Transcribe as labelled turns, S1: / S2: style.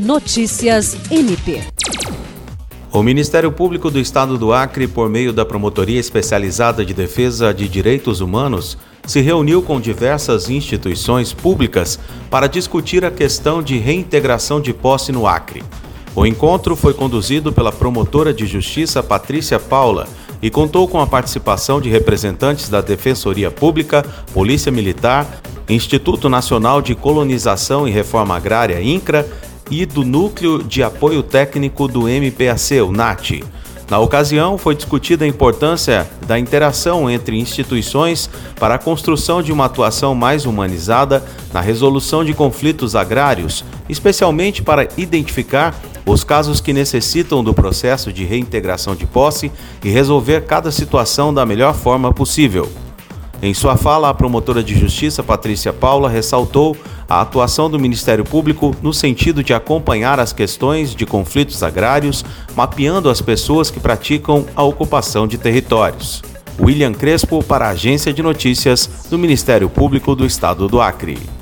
S1: Notícias MP.
S2: O Ministério Público do Estado do Acre, por meio da Promotoria Especializada de Defesa de Direitos Humanos, se reuniu com diversas instituições públicas para discutir a questão de reintegração de posse no Acre. O encontro foi conduzido pela promotora de justiça Patrícia Paula e contou com a participação de representantes da Defensoria Pública, Polícia Militar, Instituto Nacional de Colonização e Reforma Agrária, INCRA, e do Núcleo de Apoio Técnico do MPAC, o NAT. Na ocasião, foi discutida a importância da interação entre instituições para a construção de uma atuação mais humanizada na resolução de conflitos agrários, especialmente para identificar os casos que necessitam do processo de reintegração de posse e resolver cada situação da melhor forma possível. Em sua fala, a promotora de justiça Patrícia Paula ressaltou a atuação do Ministério Público no sentido de acompanhar as questões de conflitos agrários, mapeando as pessoas que praticam a ocupação de territórios. William Crespo para a Agência de Notícias do Ministério Público do Estado do Acre.